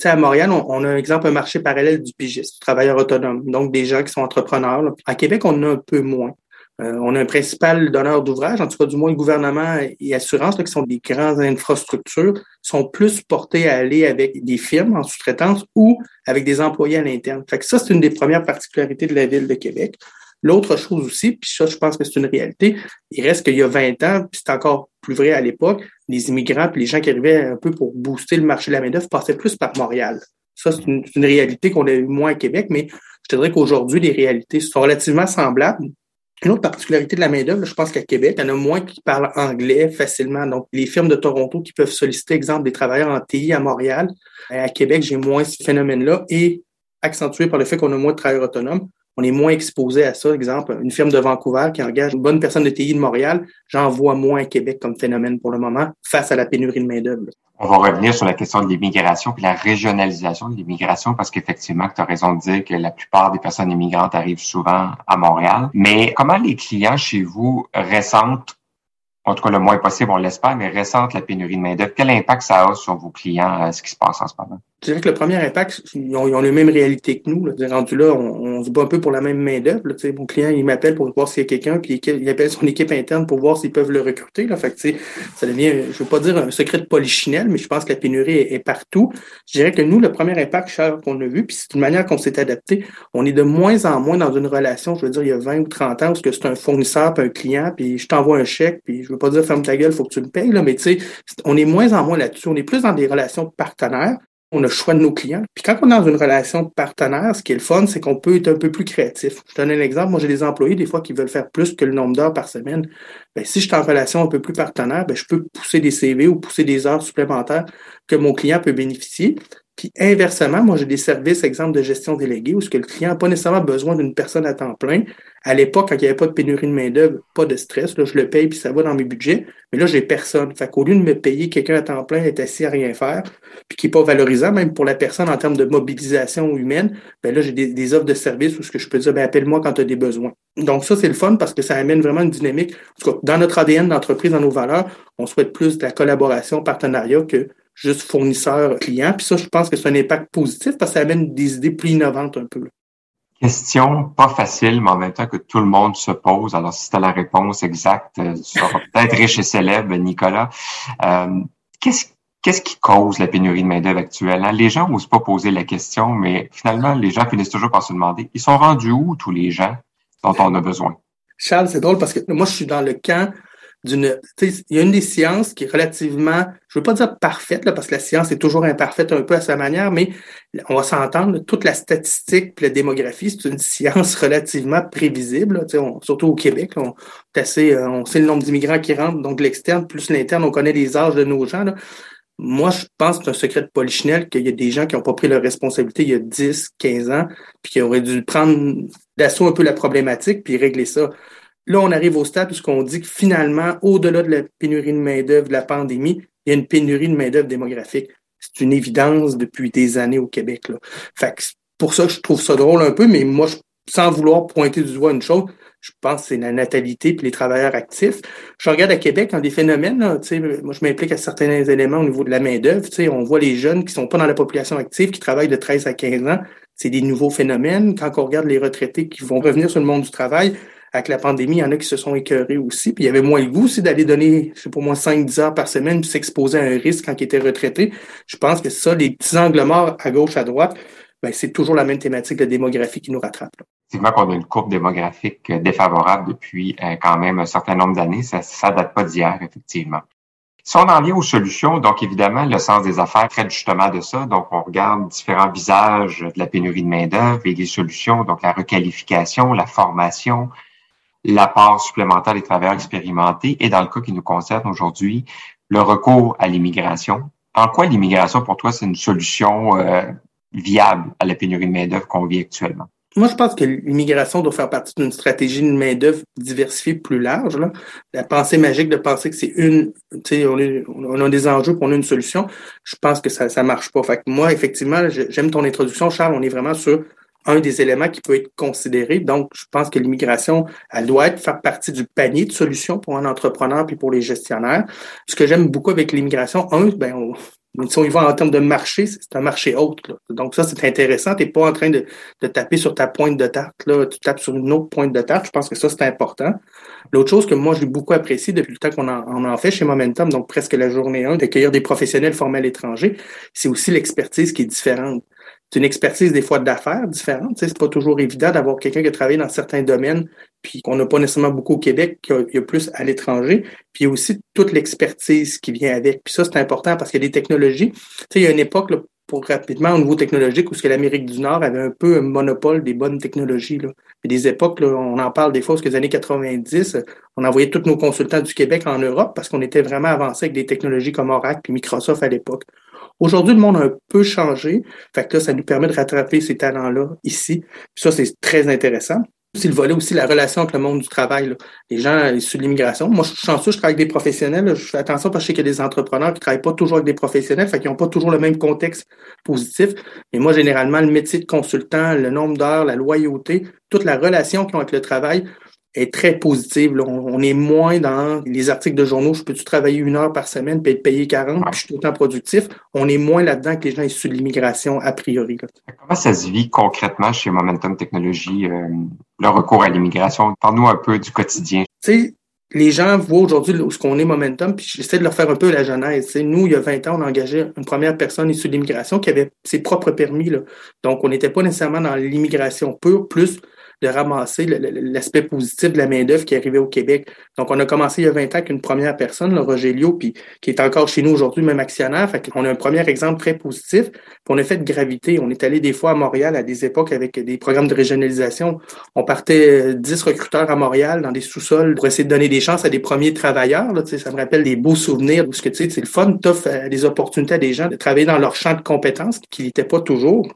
à Montréal, on, a un exemple, un marché parallèle du pigiste, du travailleur autonome, donc des gens qui sont entrepreneurs. À Québec, on en a un peu moins. Euh, on a un principal donneur d'ouvrage, en tout cas du moins le gouvernement et assurance, qui sont des grandes infrastructures, sont plus portés à aller avec des firmes en sous-traitance ou avec des employés à l'interne. Ça, c'est une des premières particularités de la ville de Québec. L'autre chose aussi, puis ça, je pense que c'est une réalité, il reste qu'il y a 20 ans, puis c'est encore plus vrai à l'époque, les immigrants puis les gens qui arrivaient un peu pour booster le marché de la main-d'œuvre passaient plus par Montréal. Ça, c'est une, une, réalité qu'on a eu moins à Québec, mais je te dirais qu'aujourd'hui, les réalités sont relativement semblables. Une autre particularité de la main-d'œuvre, je pense qu'à Québec, il y en a moins qui parlent anglais facilement. Donc, les firmes de Toronto qui peuvent solliciter, exemple, des travailleurs en TI à Montréal. À Québec, j'ai moins ce phénomène-là et accentué par le fait qu'on a moins de travailleurs autonomes. On est moins exposé à ça. Exemple, une firme de Vancouver qui engage une bonne personne de TI de Montréal, j'en vois moins à Québec comme phénomène pour le moment face à la pénurie de main-d'œuvre. On va revenir sur la question de l'immigration puis la régionalisation de l'immigration parce qu'effectivement, tu as raison de dire que la plupart des personnes immigrantes arrivent souvent à Montréal. Mais comment les clients chez vous ressentent en tout cas le moins possible, on l'espère, mais ressentent la pénurie de main-d'œuvre? Quel impact ça a sur vos clients, ce qui se passe en ce moment? Je dirais que le premier impact, ils ont, ils ont la même réalité que nous. Là. Rendu là, on, on, se bat un peu pour la même main-d'œuvre. Mon client, il m'appelle pour voir s'il y a quelqu'un, puis il appelle son équipe interne pour voir s'ils peuvent le recruter. Là. Fait que, ça devient, je veux pas dire un secret de polichinelle, mais je pense que la pénurie est, partout. Je dirais que nous, le premier impact qu'on a vu, puis c'est une manière qu'on s'est adapté, on est de moins en moins dans une relation, je veux dire, il y a 20 ou 30 ans, où c'est un fournisseur puis un client, puis je t'envoie un chèque, puis je veux pas dire ferme ta gueule, faut que tu me payes, là, mais tu sais, on est moins en moins là-dessus. On est plus dans des relations partenaires on a le choix de nos clients. Puis quand on est dans une relation partenaire, ce qui est le fun, c'est qu'on peut être un peu plus créatif. Je donne un exemple. Moi, j'ai des employés, des fois, qui veulent faire plus que le nombre d'heures par semaine. Ben, si je suis en relation un peu plus partenaire, ben, je peux pousser des CV ou pousser des heures supplémentaires que mon client peut bénéficier. Puis inversement, moi, j'ai des services, exemple de gestion déléguée, où ce que le client n'a pas nécessairement besoin d'une personne à temps plein. À l'époque, quand il n'y avait pas de pénurie de main-d'œuvre, pas de stress, là, je le paye puis ça va dans mes budgets. Mais là, j'ai personne. Fait qu'au lieu de me payer quelqu'un à temps plein, est assis à rien faire, puis qui n'est pas valorisant, même pour la personne en termes de mobilisation humaine, ben là, j'ai des, offres de services où ce que je peux dire, ben appelle-moi quand tu as des besoins. Donc ça, c'est le fun parce que ça amène vraiment une dynamique. En tout cas, dans notre ADN d'entreprise, dans nos valeurs, on souhaite plus de la collaboration, partenariat que juste fournisseur-client. Puis ça, je pense que c'est un impact positif parce que ça amène des idées plus innovantes un peu. Question pas facile, mais en même temps que tout le monde se pose. Alors, si tu as la réponse exacte, euh, tu seras *laughs* peut-être riche et célèbre, Nicolas. Euh, qu'est-ce Qu'est-ce qui cause la pénurie de main-d'œuvre actuelle? Hein? Les gens n'osent pas poser la question, mais finalement, les gens finissent toujours par se demander, ils sont rendus où tous les gens dont on a besoin? Charles, c'est drôle parce que moi, je suis dans le camp d'une. Il y a une des sciences qui est relativement, je veux pas dire parfaite, là, parce que la science est toujours imparfaite un peu à sa manière, mais on va s'entendre, toute la statistique et la démographie, c'est une *laughs* science relativement prévisible. On, surtout au Québec, on, assez, euh, on sait le nombre d'immigrants qui rentrent, donc l'externe plus l'interne, on connaît les âges de nos gens. Là. Moi, je pense que c'est un secret de polichinelle qu'il y a des gens qui n'ont pas pris leur responsabilité il y a 10, 15 ans, puis qui auraient dû prendre d'assaut un peu la problématique puis régler ça. Là, on arrive au stade où on dit que finalement, au-delà de la pénurie de main-d'œuvre de la pandémie, il y a une pénurie de main-d'œuvre démographique. C'est une évidence depuis des années au Québec. Là. Fait que pour ça je trouve ça drôle un peu, mais moi, sans vouloir pointer du doigt une chose, je pense que c'est la natalité et les travailleurs actifs. Je regarde à Québec dans des phénomènes, là, moi je m'implique à certains éléments au niveau de la main-d'œuvre. On voit les jeunes qui sont pas dans la population active, qui travaillent de 13 à 15 ans. C'est des nouveaux phénomènes. Quand on regarde les retraités qui vont revenir sur le monde du travail, avec la pandémie, il y en a qui se sont écœurés aussi. Puis il y avait moins le goût aussi d'aller donner, sais pas moi, 5-10 heures par semaine, puis s'exposer à un risque quand ils étaient retraités. Je pense que ça, les petits angles morts à gauche, à droite, ben, c'est toujours la même thématique de démographie qui nous rattrape. Effectivement qu'on a une courbe démographique défavorable depuis euh, quand même un certain nombre d'années. Ça ne date pas d'hier, effectivement. Si on en vient aux solutions, donc évidemment, le sens des affaires traite justement de ça. Donc, on regarde différents visages de la pénurie de main-d'œuvre et des solutions, donc la requalification, la formation, l'apport supplémentaire des travailleurs expérimentés et dans le cas qui nous concerne aujourd'hui, le recours à l'immigration. En quoi l'immigration, pour toi, c'est une solution euh, viable à la pénurie de main-d'œuvre qu'on vit actuellement? Moi, je pense que l'immigration doit faire partie d'une stratégie de main-d'œuvre diversifiée plus large. Là. La pensée magique de penser que c'est une, tu sais, on, on, a des enjeux pour on a une solution, je pense que ça ne marche pas. Fait que moi, effectivement, j'aime ton introduction, Charles. On est vraiment sur un des éléments qui peut être considéré. Donc, je pense que l'immigration, elle doit être faire partie du panier de solutions pour un entrepreneur puis pour les gestionnaires. Ce que j'aime beaucoup avec l'immigration, un, ben, on, si on y va en termes de marché, c'est un marché. Là. Donc ça, c'est intéressant. Tu n'es pas en train de, de, taper sur ta pointe de tarte. Là. Tu tapes sur une autre pointe de tarte. Je pense que ça, c'est important. L'autre chose que moi, j'ai beaucoup apprécié depuis le temps qu'on en, en fait chez Momentum, donc presque la journée 1, d'accueillir des professionnels formés à l'étranger, c'est aussi l'expertise qui est différente c'est une expertise des fois d'affaires différente. C'est pas toujours évident d'avoir quelqu'un qui a travaillé dans certains domaines, puis qu'on n'a pas nécessairement beaucoup au Québec, qu'il y a plus à l'étranger. Puis aussi toute l'expertise qui vient avec. Puis ça, c'est important parce qu'il y a des technologies. Il y a une époque, là, pour rapidement au niveau technologique, où l'Amérique du Nord avait un peu un monopole des bonnes technologies. Là. A des époques, là, on en parle des fois, parce que les années 90, on envoyait tous nos consultants du Québec en Europe parce qu'on était vraiment avancé avec des technologies comme Oracle et Microsoft à l'époque. Aujourd'hui, le monde a un peu changé. Fait que là, ça nous permet de rattraper ces talents-là ici. Ça, c'est très intéressant. C'est le volet aussi, la relation avec le monde du travail. Les gens issus de l'immigration. Moi, je suis chanceux, je travaille avec des professionnels. Je fais attention parce que je sais qu'il y a des entrepreneurs qui travaillent pas toujours avec des professionnels, fait qu'ils n'ont pas toujours le même contexte positif. Mais moi, généralement, le métier de consultant, le nombre d'heures, la loyauté, toute la relation qu'ils ont avec le travail, est très positive. On, est moins dans les articles de journaux, je peux-tu travailler une heure par semaine puis être payé 40, puis je suis tout le temps productif? On est moins là-dedans que les gens issus de l'immigration a priori. Comment ça se vit concrètement chez Momentum Technologies, euh, le recours à l'immigration? Parle-nous un peu du quotidien. Tu sais, les gens voient aujourd'hui ce qu'on est Momentum, puis j'essaie de leur faire un peu la genèse. nous, il y a 20 ans, on a engagé une première personne issue de l'immigration qui avait ses propres permis. Là. Donc, on n'était pas nécessairement dans l'immigration pure, plus de ramasser l'aspect positif de la main-d'œuvre qui arrivait au Québec. Donc, on a commencé il y a 20 ans qu'une première personne, le Roger Lio, puis qui est encore chez nous aujourd'hui, même actionnaire. Fait qu'on a un premier exemple très positif. On a fait de gravité. On est allé des fois à Montréal à des époques avec des programmes de régionalisation. On partait 10 euh, recruteurs à Montréal dans des sous-sols pour essayer de donner des chances à des premiers travailleurs. Là, ça me rappelle des beaux souvenirs parce que tu sais, c'est le fun, t'offres euh, des opportunités à des gens de travailler dans leur champ de compétences qui n'étaient pas toujours.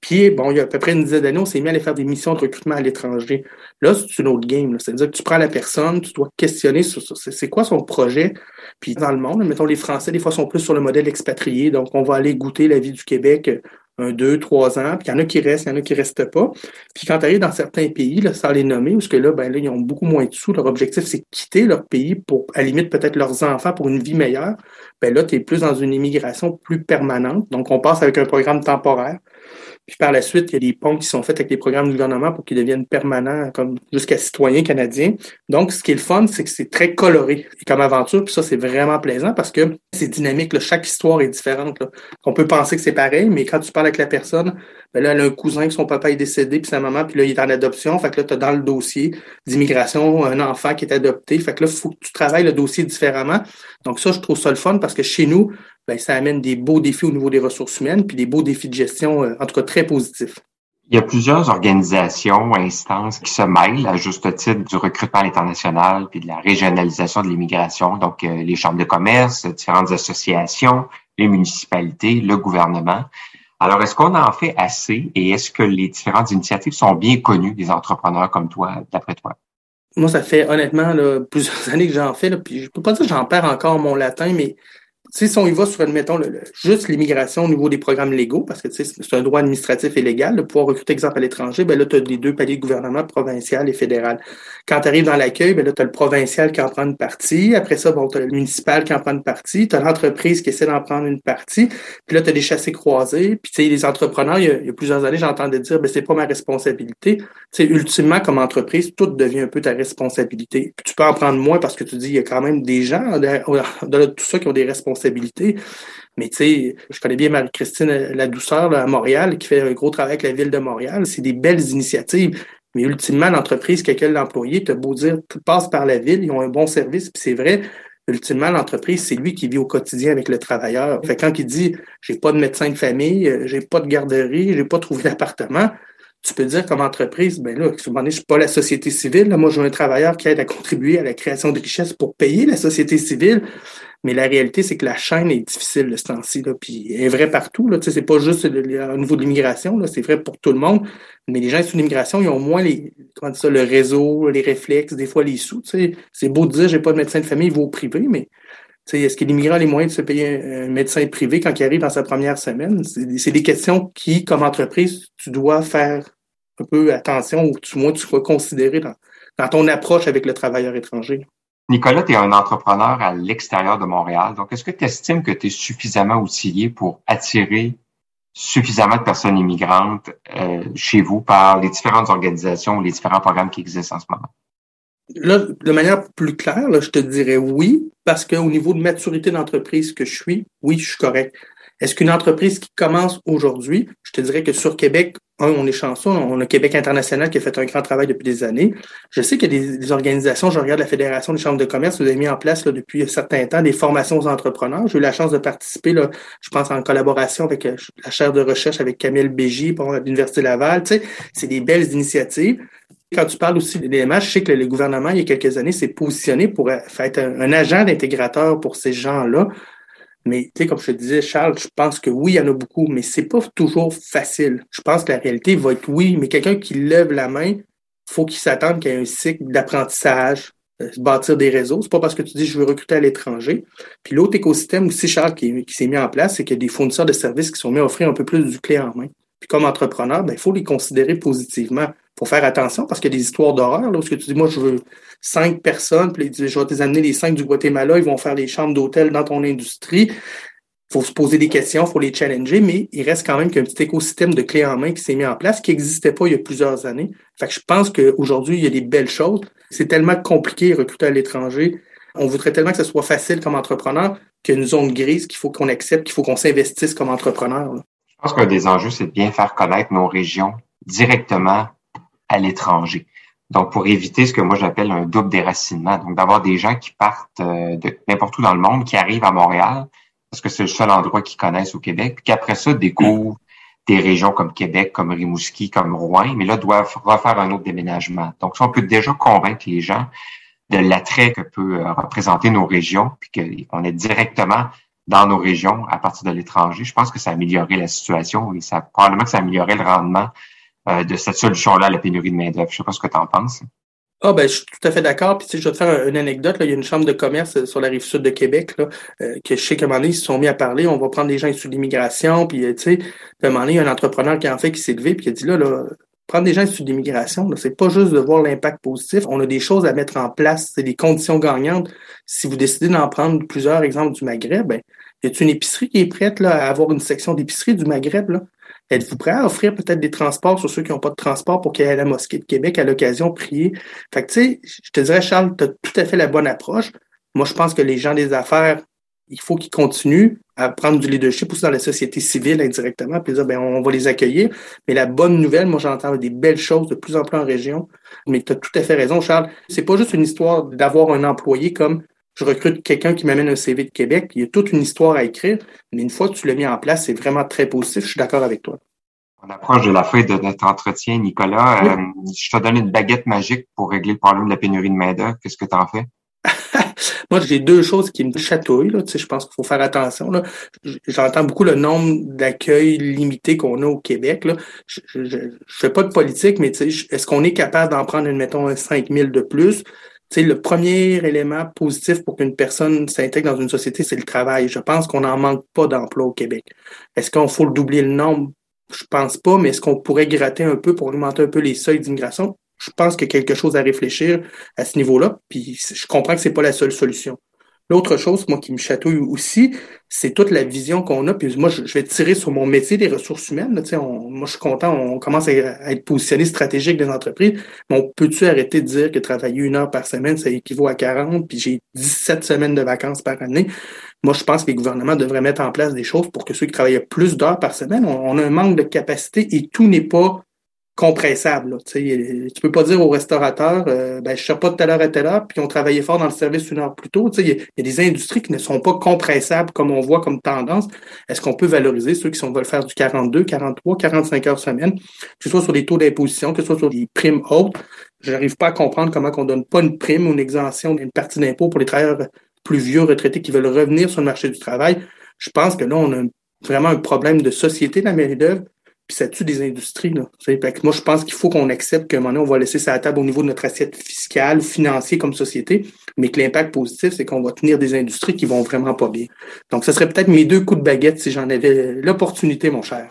Puis, bon, il y a à peu près une dizaine d'années, on s'est mis à aller faire des missions de recrutement à l'étranger. Là, c'est une autre game. C'est-à-dire que tu prends la personne, tu dois questionner sur, c'est quoi son projet? Puis, dans le monde, mettons, les Français, des fois, sont plus sur le modèle expatrié. Donc, on va aller goûter la vie du Québec euh, un, deux, trois ans. Puis, il y en a qui restent, il y en a qui restent pas. Puis, quand tu arrives dans certains pays, là, sans les nommer, parce que là, ben là, ils ont beaucoup moins de sous. Leur objectif, c'est quitter leur pays pour, à la limite, peut-être leurs enfants pour une vie meilleure. Ben là, tu es plus dans une immigration plus permanente. Donc, on passe avec un programme temporaire. Puis par la suite, il y a des ponts qui sont faits avec les programmes du gouvernement pour qu'ils deviennent permanents, comme jusqu'à citoyens canadiens. Donc, ce qui est le fun, c'est que c'est très coloré et comme aventure. Puis ça, c'est vraiment plaisant parce que c'est dynamique. Là. Chaque histoire est différente. Là. On peut penser que c'est pareil, mais quand tu parles avec la personne, ben là, elle a un cousin que son papa est décédé, puis sa maman, puis là, il est en adoption. Fait que là, tu as dans le dossier d'immigration un enfant qui est adopté. Fait que là, il faut que tu travailles le dossier différemment. Donc ça, je trouve ça le fun parce que chez nous, ben, ça amène des beaux défis au niveau des ressources humaines, puis des beaux défis de gestion, euh, en tout cas très positifs. Il y a plusieurs organisations, instances qui se mêlent à juste titre du recrutement international puis de la régionalisation de l'immigration. Donc, euh, les chambres de commerce, différentes associations, les municipalités, le gouvernement. Alors, est-ce qu'on en fait assez et est-ce que les différentes initiatives sont bien connues des entrepreneurs comme toi, d'après toi? Moi, ça fait honnêtement plusieurs *laughs* années que j'en fais, puis je peux pas dire que j'en perds encore mon latin, mais si on y va sur, admettons, juste l'immigration au niveau des programmes légaux, parce que c'est un droit administratif et légal, de pouvoir recruter, exemple, à l'étranger, ben là, tu as les deux paliers de gouvernement, provincial et fédéral. Quand tu arrives dans l'accueil, ben là, tu as le provincial qui en prend une partie. Après ça, bon, tu as le municipal qui en prend une partie. Tu as l'entreprise qui essaie d'en prendre une partie. Puis là, tu as des chassés croisés. Puis, tu sais, les entrepreneurs, il y, a, plusieurs années, j'entendais dire, ben c'est pas ma responsabilité. Tu sais, ultimement, comme entreprise, tout devient un peu ta responsabilité. Puis tu peux en prendre moins parce que tu dis, il y a quand même des gens de tout ça qui ont des responsabilités mais tu sais, je connais bien Marie-Christine La Douceur à Montréal, qui fait un gros travail avec la ville de Montréal. C'est des belles initiatives. Mais ultimement, l'entreprise, quelqu'un l'employé, as beau dire, passe par la ville, ils ont un bon service, puis c'est vrai. Ultimement, l'entreprise, c'est lui qui vit au quotidien avec le travailleur. Fait quand il dit, j'ai pas de médecin de famille, euh, j'ai pas de garderie, j'ai pas trouvé d'appartement, tu peux dire comme entreprise, ben là, je suis pas la société civile. Là, moi, j'ai un travailleur qui aide à contribuer à la création de richesses pour payer la société civile. Mais la réalité, c'est que la chaîne est difficile de ce temps-ci. Puis elle est vrai partout. Là. C'est pas juste au niveau de l'immigration, c'est vrai pour tout le monde. Mais les gens sous l'immigration, ils ont moins les comment ça, le réseau, les réflexes, des fois les sous. C'est beau de dire j'ai pas de médecin de famille, il va au privé, mais est-ce que l'immigrant a les moyens de se payer un, médecin privé quand il arrive dans sa première semaine? C'est des questions qui, comme entreprise, tu dois faire un peu attention ou du moins tu dois considérer dans, dans ton approche avec le travailleur étranger. Nicolas, tu es un entrepreneur à l'extérieur de Montréal. Donc, est-ce que tu estimes que tu es suffisamment outillé pour attirer suffisamment de personnes immigrantes euh, chez vous par les différentes organisations ou les différents programmes qui existent en ce moment? Là, de manière plus claire, je te dirais oui, parce qu'au niveau de maturité d'entreprise que je suis, oui, je suis correct. Est-ce qu'une entreprise qui commence aujourd'hui, je te dirais que sur Québec, un, on est chanceux, on a Québec International qui a fait un grand travail depuis des années. Je sais qu'il y a des, organisations, je regarde la Fédération des chambres de commerce, vous avez mis en place là, depuis un certain temps des formations aux entrepreneurs. J'ai eu la chance de participer, là, je pense, en collaboration avec euh, la chaire de recherche avec Camille Bégy pour l'Université Laval. Tu sais, c'est des belles initiatives. Quand tu parles aussi des je sais que le gouvernement, il y a quelques années, s'est positionné pour euh, être un agent d'intégrateur pour ces gens-là. Mais tu sais, comme je te disais, Charles, je pense que oui, il y en a beaucoup, mais c'est pas toujours facile. Je pense que la réalité va être oui, mais quelqu'un qui lève la main, faut qu'il s'attende qu'il y ait un cycle d'apprentissage, euh, bâtir des réseaux. C'est pas parce que tu dis je veux recruter à l'étranger. Puis l'autre écosystème aussi, Charles, qui, s'est mis en place, c'est qu'il y a des fournisseurs de services qui sont mis à offrir un peu plus du clé en main. Puis comme entrepreneur, ben, il faut les considérer positivement. Faut faire attention parce qu'il y a des histoires d'horreur. Lorsque tu dis, moi, je veux cinq personnes, puis je vais te amener les cinq du Guatemala, ils vont faire des chambres d'hôtel dans ton industrie. Faut se poser des questions, faut les challenger, mais il reste quand même qu'un petit écosystème de clés en main qui s'est mis en place, qui n'existait pas il y a plusieurs années. Fait que je pense qu'aujourd'hui, il y a des belles choses. C'est tellement compliqué recruter à l'étranger. On voudrait tellement que ce soit facile comme entrepreneur qu'il y a une zone grise qu'il faut qu'on accepte, qu'il faut qu'on s'investisse comme entrepreneur. Je pense qu'un des enjeux, c'est de bien faire connaître nos régions directement à l'étranger. Donc, pour éviter ce que moi j'appelle un double déracinement, donc d'avoir des gens qui partent euh, de n'importe où dans le monde, qui arrivent à Montréal, parce que c'est le seul endroit qu'ils connaissent au Québec, puis qu'après ça découvrent des régions comme Québec, comme Rimouski, comme Rouen, mais là doivent refaire un autre déménagement. Donc, ça, on peut déjà convaincre les gens de l'attrait que peut euh, représenter nos régions, puis qu'on est directement dans nos régions à partir de l'étranger, je pense que ça améliorerait la situation et ça probablement que ça améliorerait le rendement euh, de cette solution-là la pénurie de main-d'œuvre. Je sais pas ce que tu en penses. Ah ben je suis tout à fait d'accord. Puis tu sais, je vais te faire une anecdote. Là. Il y a une chambre de commerce euh, sur la rive sud de Québec là, euh, que je sais qu'à un moment donné, ils se sont mis à parler. On va prendre des gens issus de l'immigration. Puis tu sais, à un moment donné, il y a un entrepreneur qui en fait qui s'est levé puis qui a dit là, là prendre des gens issus de l'immigration, c'est pas juste de voir l'impact positif. On a des choses à mettre en place. C'est des conditions gagnantes. Si vous décidez d'en prendre plusieurs exemples du Maghreb, ben, y a une épicerie qui est prête là, à avoir une section d'épicerie du Maghreb? Là? Êtes-vous prêt à offrir peut-être des transports sur ceux qui n'ont pas de transport pour qu'ils aient à la mosquée de Québec à l'occasion prier? Fait que, tu sais, je te dirais, Charles, tu as tout à fait la bonne approche. Moi, je pense que les gens des affaires, il faut qu'ils continuent à prendre du leadership aussi dans la société civile indirectement, puis dire, ben, on va les accueillir. Mais la bonne nouvelle, moi, j'entends des belles choses de plus en plus en région. Mais tu as tout à fait raison, Charles. C'est pas juste une histoire d'avoir un employé comme je recrute quelqu'un qui m'amène un CV de Québec. Il y a toute une histoire à écrire, mais une fois que tu l'as mis en place, c'est vraiment très positif. Je suis d'accord avec toi. On approche de la fin de notre entretien, Nicolas. Euh, je te donne une baguette magique pour régler le problème de la pénurie de main-d'œuvre. Qu'est-ce que tu en fais? *laughs* Moi, j'ai deux choses qui me chatouillent. Là. Tu sais, je pense qu'il faut faire attention. Là. J'entends beaucoup le nombre d'accueils limités qu'on a au Québec. Là. Je ne fais pas de politique, mais tu sais, est-ce qu'on est capable d'en prendre, admettons, un 5 000 de plus? Le premier élément positif pour qu'une personne s'intègre dans une société, c'est le travail. Je pense qu'on n'en manque pas d'emplois au Québec. Est-ce qu'on faut le doubler le nombre? Je pense pas, mais est-ce qu'on pourrait gratter un peu pour augmenter un peu les seuils d'immigration? Je pense qu'il y a quelque chose à réfléchir à ce niveau-là, puis je comprends que c'est pas la seule solution. L'autre chose, moi, qui me chatouille aussi, c'est toute la vision qu'on a. Puis moi, je, vais tirer sur mon métier des ressources humaines. Là, on, moi, je suis content, on commence à, être positionné stratégique des entreprises. Mais on peut-tu arrêter de dire que travailler une heure par semaine, ça équivaut à 40, puis j'ai 17 semaines de vacances par année? Moi, je pense que les gouvernements devraient mettre en place des choses pour que ceux qui travaillent plus d'heures par semaine, on a un manque de capacité et tout n'est pas compressable. Tu tu peux pas dire au restaurateur, euh, ben, je ne pas de telle heure à telle heure, puis on travaillait fort dans le service une heure plus tôt. Il y, a des industries qui ne sont pas compressables comme on voit comme tendance. Est-ce qu'on peut valoriser ceux qui sont, veulent faire du 42, 43, 45 heures semaine, que ce soit sur les taux d'imposition, que ce soit sur des primes hautes? Je n'arrive pas à comprendre comment on donne pas une prime ou une exemption d'une partie d'impôt pour les travailleurs plus vieux retraités qui veulent revenir sur le marché du travail. Je pense que là, on a vraiment un problème de société la mairie d'œuvre puis ça tue des industries. Là. moi, je pense qu'il faut qu'on accepte qu'à un moment donné, on va laisser ça à table au niveau de notre assiette fiscale ou financière comme société, mais que l'impact positif, c'est qu'on va tenir des industries qui vont vraiment pas bien. Donc, ce serait peut-être mes deux coups de baguette si j'en avais l'opportunité, mon cher.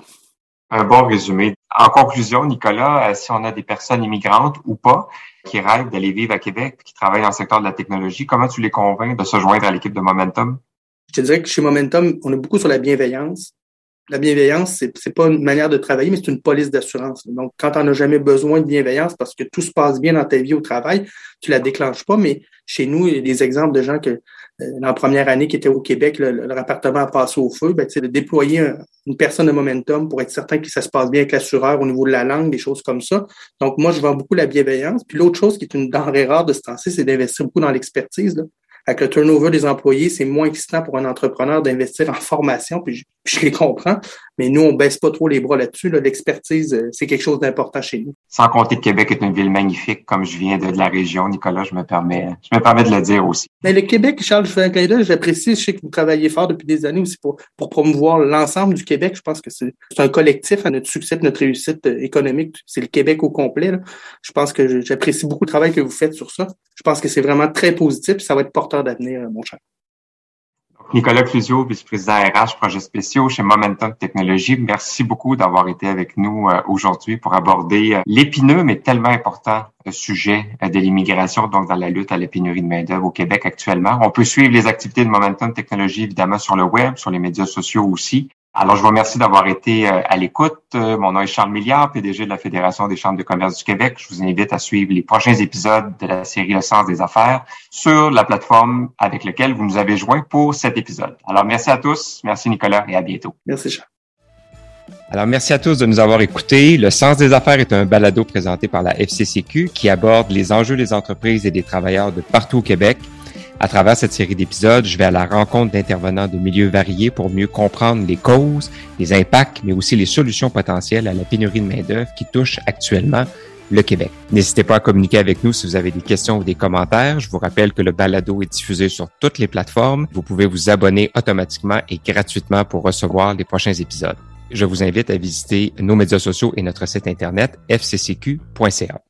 Un bon résumé. En conclusion, Nicolas, euh, si on a des personnes immigrantes ou pas qui rêvent d'aller vivre à Québec, qui travaillent dans le secteur de la technologie, comment tu les convaincs de se joindre à l'équipe de Momentum? Je te dirais que chez Momentum, on a beaucoup sur la bienveillance la bienveillance, c'est n'est pas une manière de travailler, mais c'est une police d'assurance. Donc, quand on n'a jamais besoin de bienveillance parce que tout se passe bien dans ta vie au travail, tu la déclenches pas. Mais chez nous, il y a des exemples de gens que, euh, dans la première année qui étaient au Québec, le, le appartement a passé au feu, ben, de déployer une personne de momentum pour être certain que ça se passe bien avec l'assureur au niveau de la langue, des choses comme ça. Donc, moi, je vends beaucoup la bienveillance. Puis l'autre chose qui est une denrée rare de ce temps-ci, c'est d'investir beaucoup dans l'expertise avec le turnover des employés, c'est moins excitant pour un entrepreneur d'investir en formation, puis je, les comprends, mais nous, on baisse pas trop les bras là-dessus. L'expertise, euh, c'est quelque chose d'important chez nous. Sans compter que Québec est une ville magnifique, comme je viens de, la région, Nicolas, je me permets, je me permets de le dire aussi. Mais le Québec, Charles, je fais un clin d'œil, j'apprécie, je sais que vous travaillez fort depuis des années aussi pour, pour promouvoir l'ensemble du Québec. Je pense que c'est un collectif à notre succès, notre réussite euh, économique. C'est le Québec au complet. Je pense que j'apprécie beaucoup le travail que vous faites sur ça. Je pense que c'est vraiment très positif, ça va être cher. Nicolas Clusio, vice-président RH projets spéciaux chez Momentum Technologies. Merci beaucoup d'avoir été avec nous euh, aujourd'hui pour aborder euh, l'épineux mais tellement important euh, sujet de l'immigration, donc dans la lutte à la pénurie de main-d'œuvre au Québec actuellement. On peut suivre les activités de Momentum Technologies évidemment sur le web, sur les médias sociaux aussi. Alors, je vous remercie d'avoir été euh, à l'écoute. Euh, mon nom est Charles Milliard, PDG de la Fédération des chambres de commerce du Québec. Je vous invite à suivre les prochains épisodes de la série Le sens des affaires sur la plateforme avec laquelle vous nous avez joint pour cet épisode. Alors, merci à tous. Merci Nicolas et à bientôt. Merci Charles. Alors, merci à tous de nous avoir écoutés. Le Sens des affaires est un balado présenté par la FCCQ qui aborde les enjeux des entreprises et des travailleurs de partout au Québec. À travers cette série d'épisodes, je vais à la rencontre d'intervenants de milieux variés pour mieux comprendre les causes, les impacts, mais aussi les solutions potentielles à la pénurie de main-d'œuvre qui touche actuellement le Québec. N'hésitez pas à communiquer avec nous si vous avez des questions ou des commentaires. Je vous rappelle que le balado est diffusé sur toutes les plateformes. Vous pouvez vous abonner automatiquement et gratuitement pour recevoir les prochains épisodes. Je vous invite à visiter nos médias sociaux et notre site internet fccq.ca.